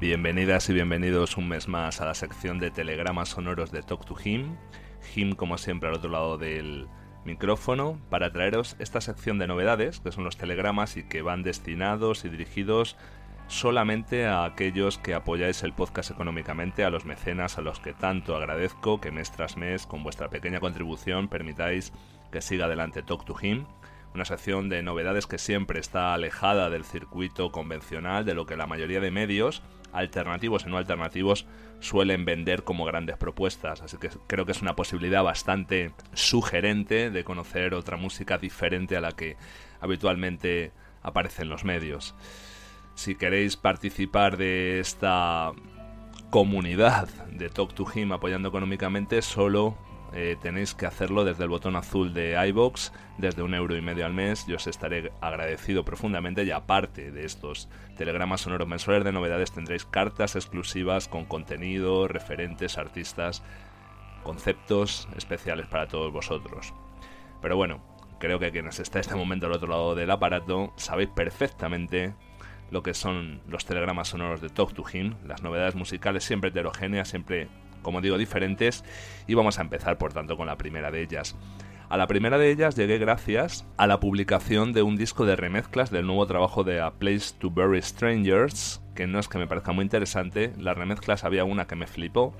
Bienvenidas y bienvenidos un mes más a la sección de telegramas sonoros de Talk to Him. Him, como siempre, al otro lado del micrófono, para traeros esta sección de novedades, que son los telegramas y que van destinados y dirigidos solamente a aquellos que apoyáis el podcast económicamente, a los mecenas, a los que tanto agradezco que mes tras mes, con vuestra pequeña contribución, permitáis que siga adelante Talk to Him una sección de novedades que siempre está alejada del circuito convencional, de lo que la mayoría de medios alternativos y no alternativos suelen vender como grandes propuestas. Así que creo que es una posibilidad bastante sugerente de conocer otra música diferente a la que habitualmente aparece en los medios. Si queréis participar de esta comunidad de Talk to Him apoyando económicamente, solo eh, tenéis que hacerlo desde el botón azul de iBox, desde un euro y medio al mes. Yo os estaré agradecido profundamente y aparte de estos telegramas sonoros mensuales de novedades tendréis cartas exclusivas con contenido, referentes, artistas, conceptos especiales para todos vosotros. Pero bueno, creo que quienes estáis este momento al otro lado del aparato sabéis perfectamente lo que son los telegramas sonoros de Talk to Him, las novedades musicales siempre heterogéneas, siempre como digo, diferentes y vamos a empezar por tanto con la primera de ellas. A la primera de ellas llegué gracias a la publicación de un disco de remezclas del nuevo trabajo de A Place to Bury Strangers, que no es que me parezca muy interesante, las remezclas había una que me flipó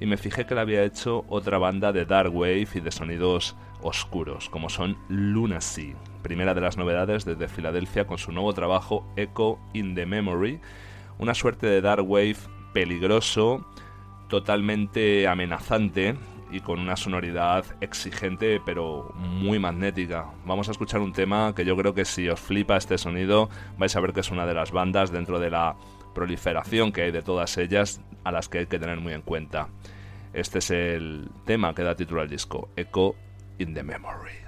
y me fijé que la había hecho otra banda de dark wave y de sonidos oscuros, como son Lunacy, primera de las novedades desde Filadelfia con su nuevo trabajo Echo in the Memory, una suerte de dark wave peligroso, totalmente amenazante y con una sonoridad exigente pero muy magnética. Vamos a escuchar un tema que yo creo que si os flipa este sonido vais a ver que es una de las bandas dentro de la proliferación que hay de todas ellas a las que hay que tener muy en cuenta. Este es el tema que da título al disco, Echo in the Memory.